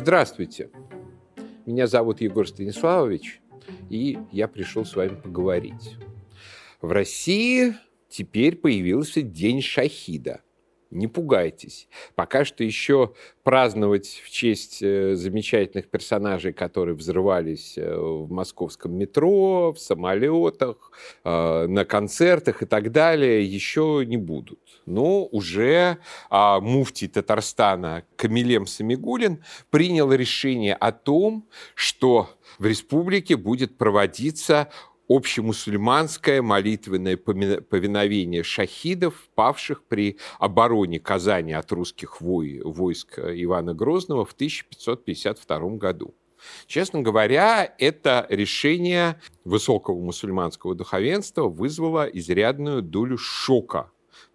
Здравствуйте. Меня зовут Егор Станиславович, и я пришел с вами поговорить. В России теперь появился День Шахида – не пугайтесь. Пока что еще праздновать в честь э, замечательных персонажей, которые взрывались э, в московском метро, в самолетах, э, на концертах и так далее, еще не будут. Но уже а, Татарстана Камилем Самигулин принял решение о том, что в республике будет проводиться общемусульманское молитвенное повиновение шахидов, павших при обороне Казани от русских войск Ивана Грозного в 1552 году. Честно говоря, это решение высокого мусульманского духовенства вызвало изрядную долю шока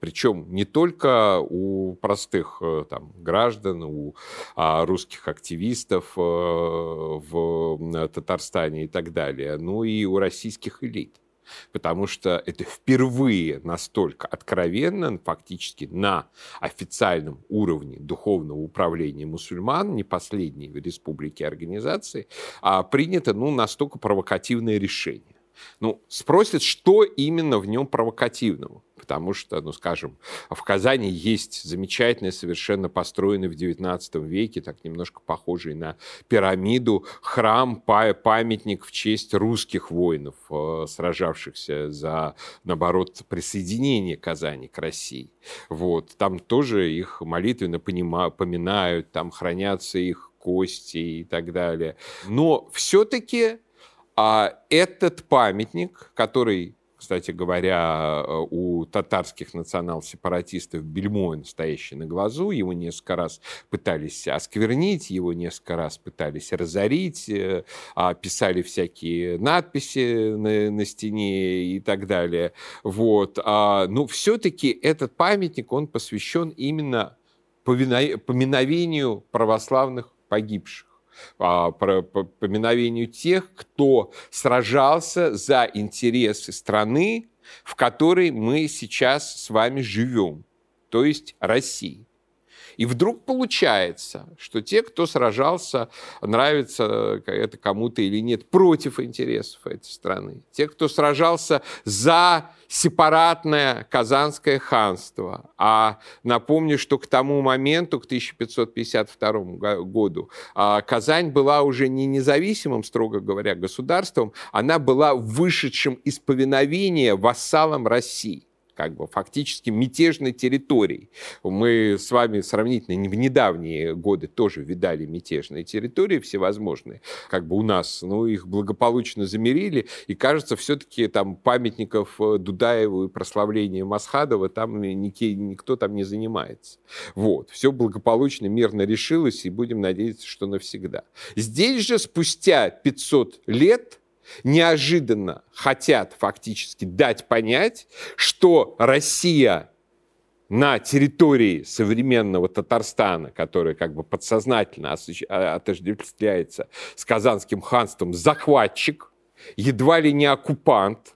причем не только у простых э, там, граждан, у а, русских активистов э, в Татарстане и так далее, но и у российских элит потому что это впервые настолько откровенно, фактически на официальном уровне духовного управления мусульман, не последней в республике организации, а принято ну, настолько провокативное решение. Ну, спросят, что именно в нем провокативного потому что, ну, скажем, в Казани есть замечательный, совершенно построенный в XIX веке, так немножко похожий на пирамиду, храм, памятник в честь русских воинов, э, сражавшихся за, наоборот, присоединение Казани к России. Вот. Там тоже их молитвенно поминают, там хранятся их кости и так далее. Но все-таки а этот памятник, который кстати говоря, у татарских национал-сепаратистов бельмо настоящее на глазу. Его несколько раз пытались осквернить, его несколько раз пытались разорить, э, а писали всякие надписи на, на стене и так далее. Вот. А, но все-таки этот памятник, он посвящен именно поминовению православных погибших. А, про поминовению тех, кто сражался за интересы страны, в которой мы сейчас с вами живем, то есть России. И вдруг получается, что те, кто сражался, нравится это кому-то или нет, против интересов этой страны. Те, кто сражался за сепаратное Казанское ханство. А напомню, что к тому моменту, к 1552 году, а, Казань была уже не независимым, строго говоря, государством, она была вышедшим из повиновения вассалом России как бы фактически мятежной территорией. Мы с вами сравнительно в недавние годы тоже видали мятежные территории всевозможные. Как бы у нас, ну, их благополучно замерили, и кажется, все-таки там памятников э, Дудаеву и прославления Масхадова там никто там не занимается. Вот. Все благополучно, мирно решилось, и будем надеяться, что навсегда. Здесь же спустя 500 лет неожиданно хотят фактически дать понять, что Россия на территории современного Татарстана, который как бы подсознательно а, отождествляется с Казанским ханством, захватчик, едва ли не оккупант,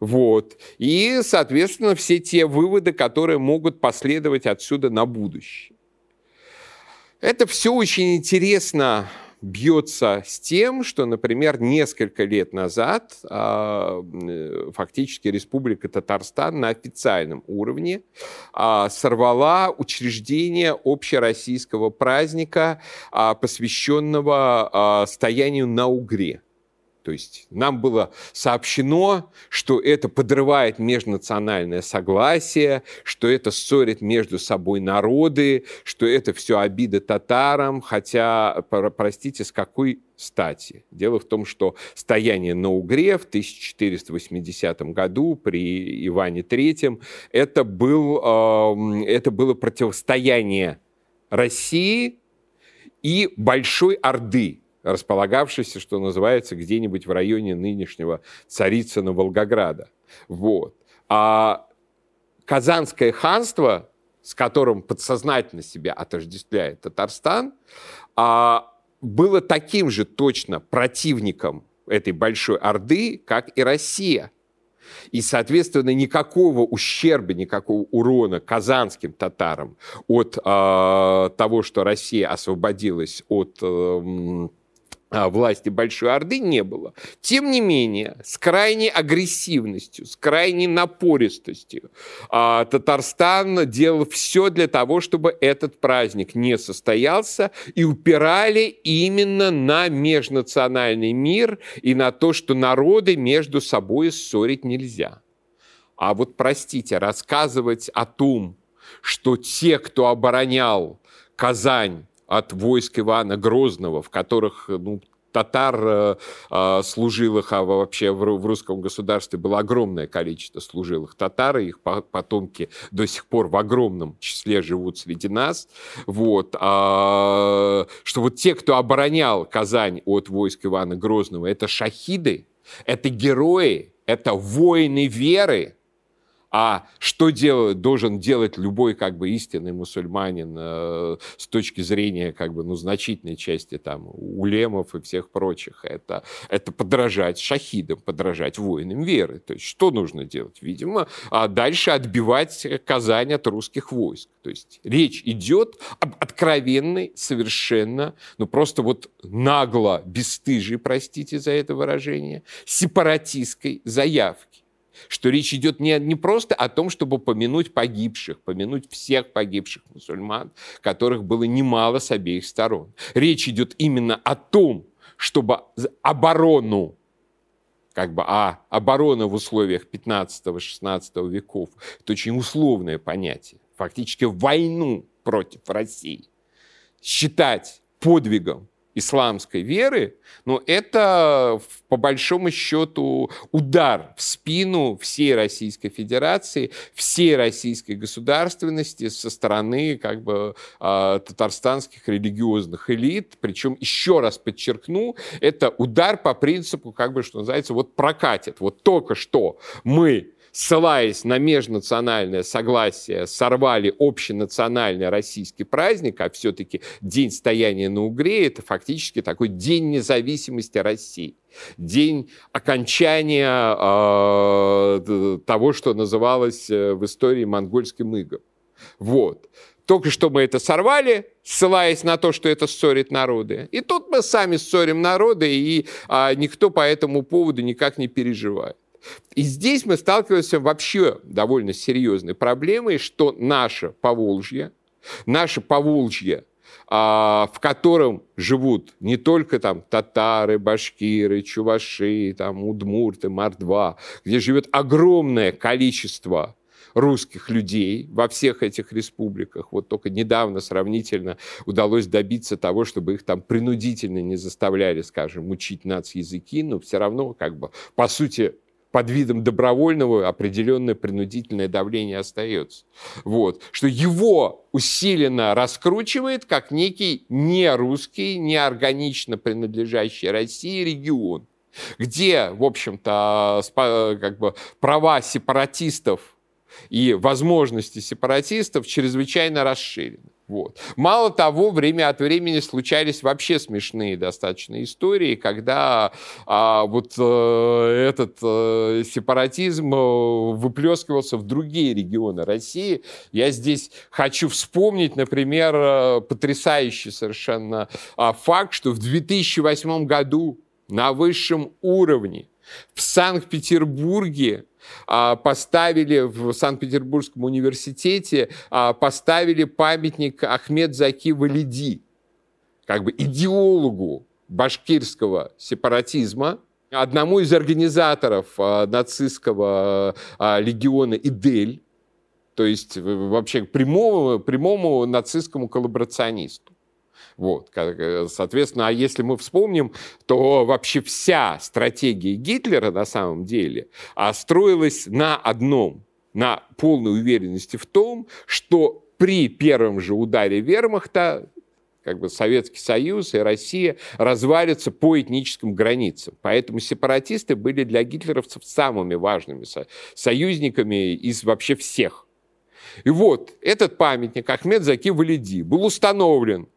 вот. И, соответственно, все те выводы, которые могут последовать отсюда на будущее. Это все очень интересно бьется с тем, что, например, несколько лет назад а, э, фактически Республика Татарстан на официальном уровне а, сорвала учреждение общероссийского праздника, а, посвященного стоянию на Угре. То есть нам было сообщено, что это подрывает межнациональное согласие, что это ссорит между собой народы, что это все обида татарам, хотя, простите, с какой стати? Дело в том, что стояние на Угре в 1480 году при Иване III это, был, э, это было противостояние России и Большой Орды, располагавшийся, что называется, где-нибудь в районе нынешнего Царицына Волгограда. Вот. А Казанское ханство, с которым подсознательно себя отождествляет Татарстан, а, было таким же точно противником этой большой Орды, как и Россия. И, соответственно, никакого ущерба, никакого урона казанским татарам от э, того, что Россия освободилась от э, власти Большой Орды не было. Тем не менее, с крайней агрессивностью, с крайней напористостью а, Татарстан делал все для того, чтобы этот праздник не состоялся, и упирали именно на межнациональный мир и на то, что народы между собой ссорить нельзя. А вот, простите, рассказывать о том, что те, кто оборонял Казань, от войск Ивана Грозного, в которых ну, татар э, э, служилых, а вообще в русском государстве было огромное количество служилых татар, и их потомки до сих пор в огромном числе живут среди нас. Вот. А, что вот те, кто оборонял Казань от войск Ивана Грозного, это шахиды, это герои, это воины веры, а что делает, должен делать любой как бы истинный мусульманин э, с точки зрения как бы, ну, значительной части там улемов и всех прочих? Это, это подражать шахидам, подражать воинам веры. То есть что нужно делать? Видимо, а дальше отбивать Казань от русских войск. То есть речь идет об откровенной, совершенно, ну просто вот нагло, бесстыжей, простите за это выражение, сепаратистской заявке что речь идет не, не просто о том, чтобы помянуть погибших, помянуть всех погибших мусульман, которых было немало с обеих сторон. Речь идет именно о том, чтобы оборону как бы, а оборона в условиях 15-16 веков – это очень условное понятие. Фактически войну против России считать подвигом исламской веры, но это, по большому счету, удар в спину всей Российской Федерации, всей российской государственности со стороны как бы а, татарстанских религиозных элит. Причем, еще раз подчеркну, это удар по принципу, как бы, что называется, вот прокатит. Вот только что мы ссылаясь на межнациональное согласие, сорвали общенациональный российский праздник, а все-таки День стояния на Угре – это фактически такой День независимости России день окончания э, того, что называлось э, в истории монгольским игом. Вот. Только что мы это сорвали, ссылаясь на то, что это ссорит народы. И тут мы сами ссорим народы, и а, никто по этому поводу никак не переживает. И здесь мы сталкиваемся вообще довольно серьезной проблемой, что наше Поволжье, наше Поволжье, а, в котором живут не только там татары, башкиры, чуваши, там удмурты, мордва, где живет огромное количество русских людей во всех этих республиках. Вот только недавно сравнительно удалось добиться того, чтобы их там принудительно не заставляли, скажем, учить нацязыки, но все равно как бы по сути под видом добровольного определенное принудительное давление остается. Вот. Что его усиленно раскручивает как некий не русский, не органично принадлежащий России регион, где, в общем-то, как бы права сепаратистов и возможности сепаратистов чрезвычайно расширены. Вот. Мало того, время от времени случались вообще смешные достаточно истории, когда а, вот а, этот а, сепаратизм э, выплескивался в другие регионы России. Я здесь хочу вспомнить, например, потрясающий совершенно а, факт, что в 2008 году на высшем уровне в Санкт-Петербурге поставили в Санкт-Петербургском университете, а, поставили памятник Ахмед Заки Валиди, как бы идеологу башкирского сепаратизма, одному из организаторов а, нацистского легиона «Идель», то есть вообще прямому, прямому нацистскому коллаборационисту. Вот, э, соответственно, а если мы вспомним, то вообще вся стратегия Гитлера на самом деле а, строилась на одном, на полной уверенности в том, что при первом же ударе вермахта как бы Советский Союз и Россия развалятся по этническим границам. Поэтому сепаратисты были для гитлеровцев самыми важными союзниками из вообще всех. И вот этот памятник Ахмед Заки Валиди был установлен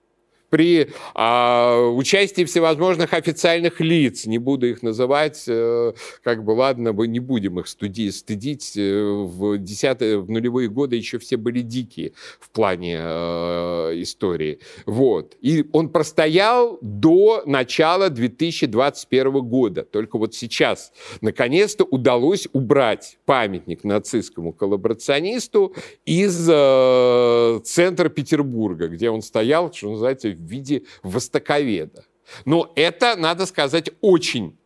при а, участии всевозможных официальных лиц, не буду их называть, э, как бы, ладно, мы не будем их студи, стыдить, э, в, десятые, в нулевые годы еще все были дикие в плане э, истории. Вот. И он простоял до начала 2021 года. Только вот сейчас, наконец-то, удалось убрать памятник нацистскому коллаборационисту из э, центра Петербурга, где он стоял, что называется, в виде востоковеда. Но это, надо сказать, очень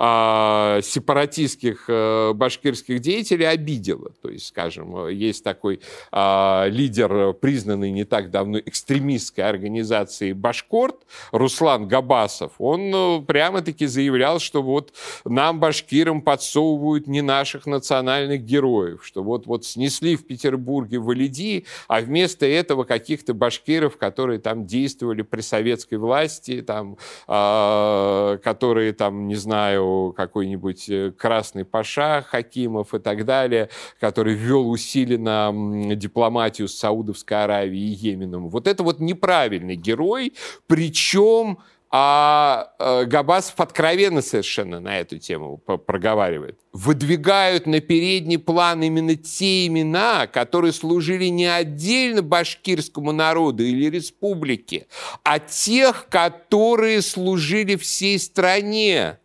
а, сепаратистских э, башкирских деятелей обидела. То есть, скажем, есть такой а, лидер, признанный не так давно экстремистской организации «Башкорт», Руслан Габасов. Он э, прямо-таки заявлял, что вот нам, башкирам, подсовывают не наших национальных героев, что вот, вот снесли в Петербурге Валиди, а вместо этого каких-то башкиров, которые там действовали при советской власти, там, а, которые там, не знаю, какой-нибудь э, красный паша Хакимов и так далее, который ввел усиленно дипломатию с Саудовской Аравией и Йеменом. Вот это вот неправильный герой, причем а э, Габасов откровенно совершенно на эту тему проговаривает. Выдвигают на передний план именно те имена, которые служили не отдельно башкирскому народу или республике, а тех, которые служили всей стране.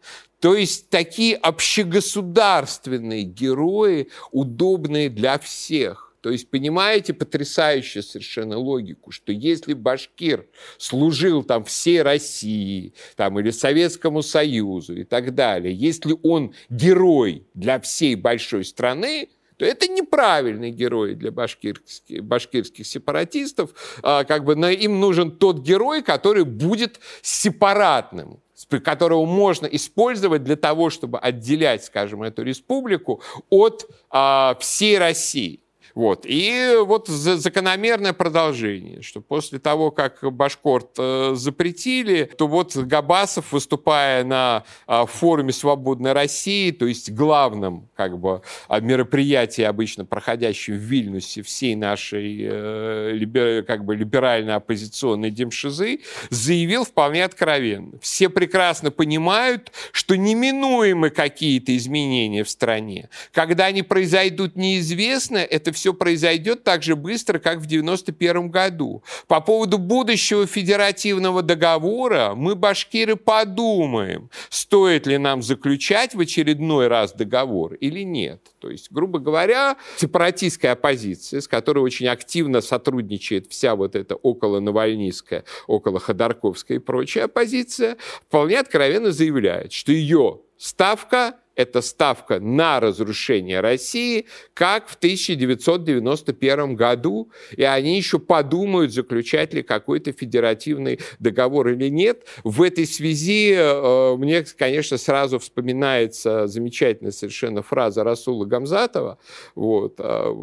То есть такие общегосударственные герои, удобные для всех. То есть, понимаете, потрясающую совершенно логику, что если башкир служил там всей России, там, или Советскому Союзу и так далее, если он герой для всей большой страны, то это неправильный герой для башкирских, башкирских сепаратистов. А, как бы, им нужен тот герой, который будет сепаратным, которого можно использовать для того, чтобы отделять, скажем, эту республику от а, всей России. Вот. И вот закономерное продолжение, что после того, как Башкорт э, запретили, то вот Габасов, выступая на э, форуме «Свободной России», то есть главном как бы, а, мероприятии, обычно проходящем в Вильнюсе всей нашей э, как бы, либеральной оппозиционной демшизы, заявил вполне откровенно. Все прекрасно понимают, что неминуемы какие-то изменения в стране. Когда они произойдут, неизвестно, это все все произойдет так же быстро, как в 1991 году. По поводу будущего федеративного договора мы, башкиры, подумаем, стоит ли нам заключать в очередной раз договор или нет. То есть, грубо говоря, сепаратистская оппозиция, с которой очень активно сотрудничает вся вот эта около Навальнийская, около Ходорковская и прочая оппозиция, вполне откровенно заявляет, что ее ставка это ставка на разрушение России, как в 1991 году, и они еще подумают, заключать ли какой-то федеративный договор или нет. В этой связи э, мне, конечно, сразу вспоминается замечательная совершенно фраза Расула Гамзатова, вот, э,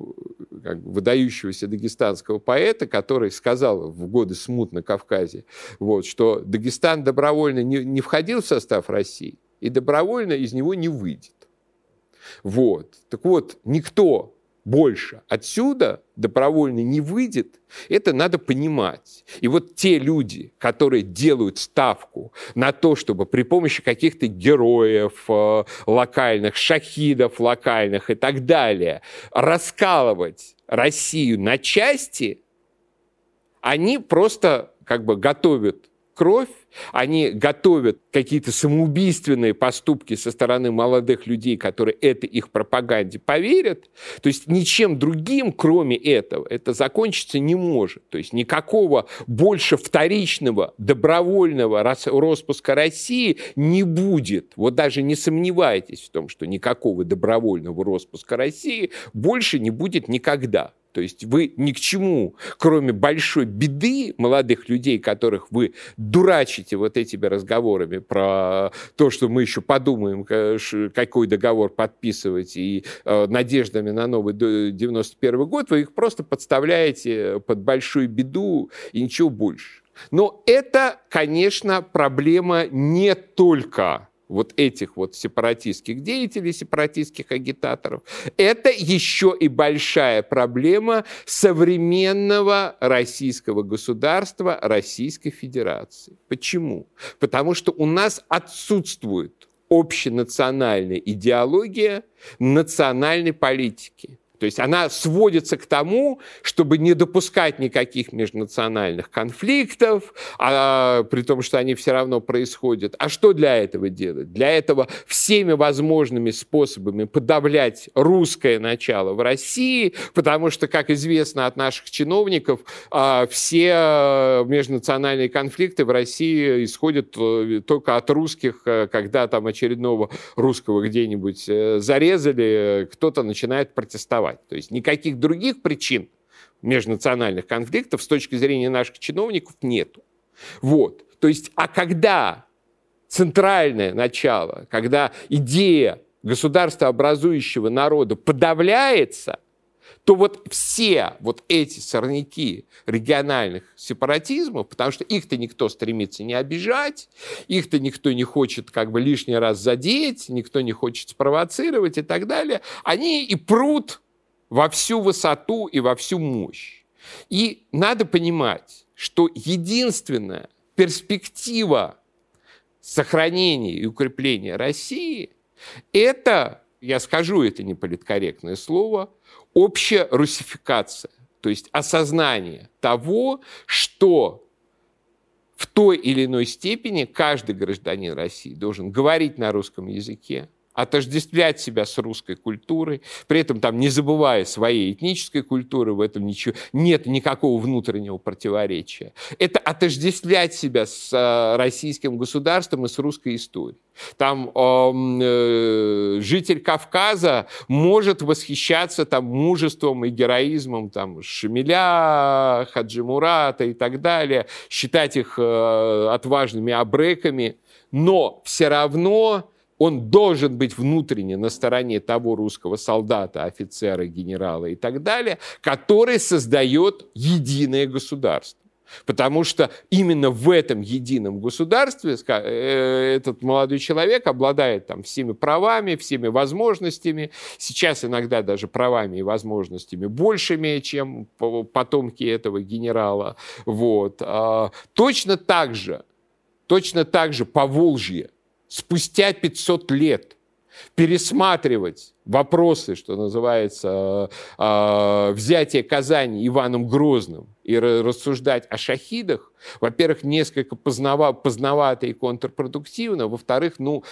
выдающегося дагестанского поэта, который сказал в годы смут на Кавказе, вот, что Дагестан добровольно не, не входил в состав России, и добровольно из него не выйдет. Вот. Так вот, никто больше отсюда добровольно не выйдет, это надо понимать. И вот те люди, которые делают ставку на то, чтобы при помощи каких-то героев э, локальных, шахидов локальных и так далее раскалывать Россию на части, они просто как бы готовят кровь, они готовят какие-то самоубийственные поступки со стороны молодых людей, которые это их пропаганде поверят. То есть ничем другим, кроме этого, это закончиться не может. То есть никакого больше вторичного добровольного распуска России не будет. Вот даже не сомневайтесь в том, что никакого добровольного распуска России больше не будет никогда. То есть вы ни к чему, кроме большой беды молодых людей, которых вы дурачите вот этими разговорами про то, что мы еще подумаем, какой договор подписывать, и э, надеждами на новый 91 год, вы их просто подставляете под большую беду и ничего больше. Но это, конечно, проблема не только вот этих вот сепаратистских деятелей, сепаратистских агитаторов, это еще и большая проблема современного российского государства, Российской Федерации. Почему? Потому что у нас отсутствует общенациональная идеология национальной политики. То есть она сводится к тому, чтобы не допускать никаких межнациональных конфликтов, а, при том, что они все равно происходят. А что для этого делать? Для этого всеми возможными способами подавлять русское начало в России, потому что, как известно от наших чиновников, а, все межнациональные конфликты в России исходят э, только от русских, э, когда там очередного русского где-нибудь э, зарезали, кто-то начинает протестовать существовать. То есть никаких других причин межнациональных конфликтов с точки зрения наших чиновников нету. Вот. То есть, а когда центральное начало, когда идея государства образующего народа подавляется, то вот все вот эти сорняки региональных сепаратизмов, потому что их-то никто стремится не обижать, их-то никто не хочет как бы лишний раз задеть, никто не хочет спровоцировать и так далее, они и прут во всю высоту и во всю мощь. И надо понимать, что единственная перспектива сохранения и укрепления России – это, я скажу это неполиткорректное слово, общая русификация, то есть осознание того, что в той или иной степени каждый гражданин России должен говорить на русском языке, отождествлять себя с русской культурой, при этом там не забывая своей этнической культуры, в этом ничего, нет никакого внутреннего противоречия. Это отождествлять себя с э, российским государством и с русской историей. Там э, житель Кавказа может восхищаться там мужеством и героизмом там Шамиля, Хаджи Мурата и так далее, считать их э, отважными абреками, но все равно он должен быть внутренне на стороне того русского солдата, офицера, генерала и так далее, который создает единое государство. Потому что именно в этом едином государстве э, этот молодой человек обладает там всеми правами, всеми возможностями, сейчас иногда даже правами и возможностями большими, чем потомки этого генерала. Вот. А, точно так же, точно так же по Волжье спустя 500 лет пересматривать вопросы, что называется, э, взятие Казани Иваном Грозным и рассуждать о шахидах, во-первых, несколько познава, поздновато и контрпродуктивно, во-вторых, ну,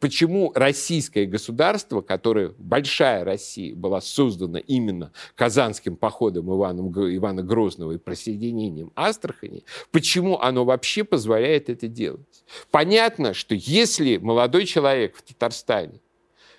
почему российское государство, которое, большая Россия, была создана именно Казанским походом Иваном, Ивана Грозного и присоединением Астрахани, почему оно вообще позволяет это делать? Понятно, что если молодой человек в Татарстане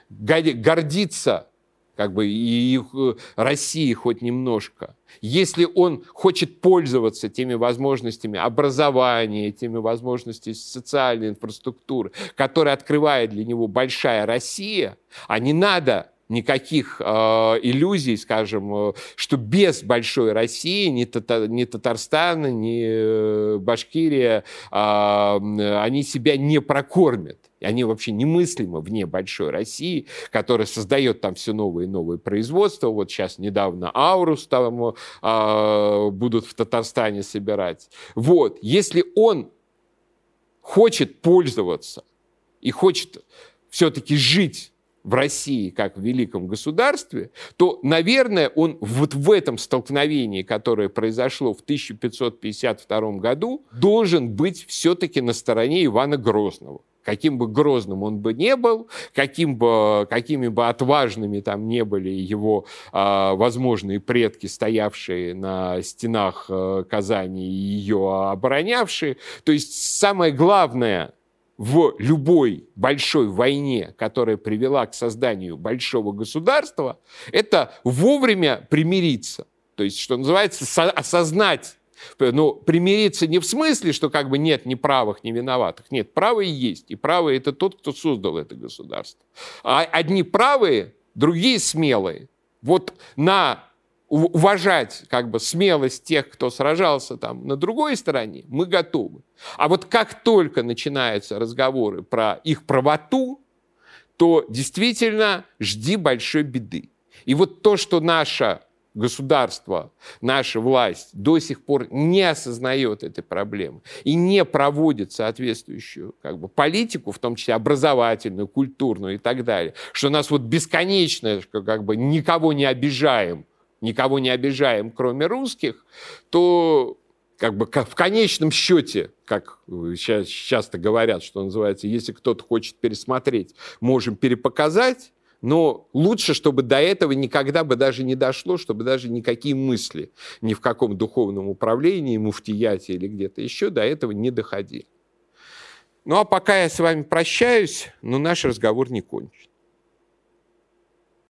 гордится как бы и э, России хоть немножко. Если он хочет пользоваться теми возможностями образования, теми возможностями социальной инфраструктуры, которые открывает для него большая Россия, а не надо никаких э, иллюзий, скажем, э, что без большой России ни, Тата, ни Татарстан, ни э, Башкирия, э, они себя не прокормят они вообще немыслимы вне большой России, которая создает там все новые и новые производства. Вот сейчас недавно Аурус там э, будут в Татарстане собирать. Вот, если он хочет пользоваться и хочет все-таки жить в России как в великом государстве, то, наверное, он вот в этом столкновении, которое произошло в 1552 году, должен быть все-таки на стороне Ивана Грозного каким бы грозным он бы не был, каким бы, какими бы отважными там не были его э, возможные предки, стоявшие на стенах э, Казани и ее оборонявшие. То есть самое главное в любой большой войне, которая привела к созданию большого государства, это вовремя примириться. То есть, что называется, осознать ну, примириться не в смысле, что как бы нет ни правых, ни виноватых. Нет, правые есть. И правые – это тот, кто создал это государство. А одни правые, другие смелые. Вот на уважать как бы смелость тех, кто сражался там на другой стороне, мы готовы. А вот как только начинаются разговоры про их правоту, то действительно жди большой беды. И вот то, что наше государство, наша власть до сих пор не осознает этой проблемы и не проводит соответствующую как бы, политику, в том числе образовательную, культурную и так далее, что нас вот бесконечно как бы никого не обижаем, никого не обижаем, кроме русских, то как бы в конечном счете, как сейчас часто говорят, что называется, если кто-то хочет пересмотреть, можем перепоказать, но лучше, чтобы до этого никогда бы даже не дошло, чтобы даже никакие мысли ни в каком духовном управлении, муфтияте или где-то еще до этого не доходили. Ну а пока я с вами прощаюсь, но наш разговор не кончен.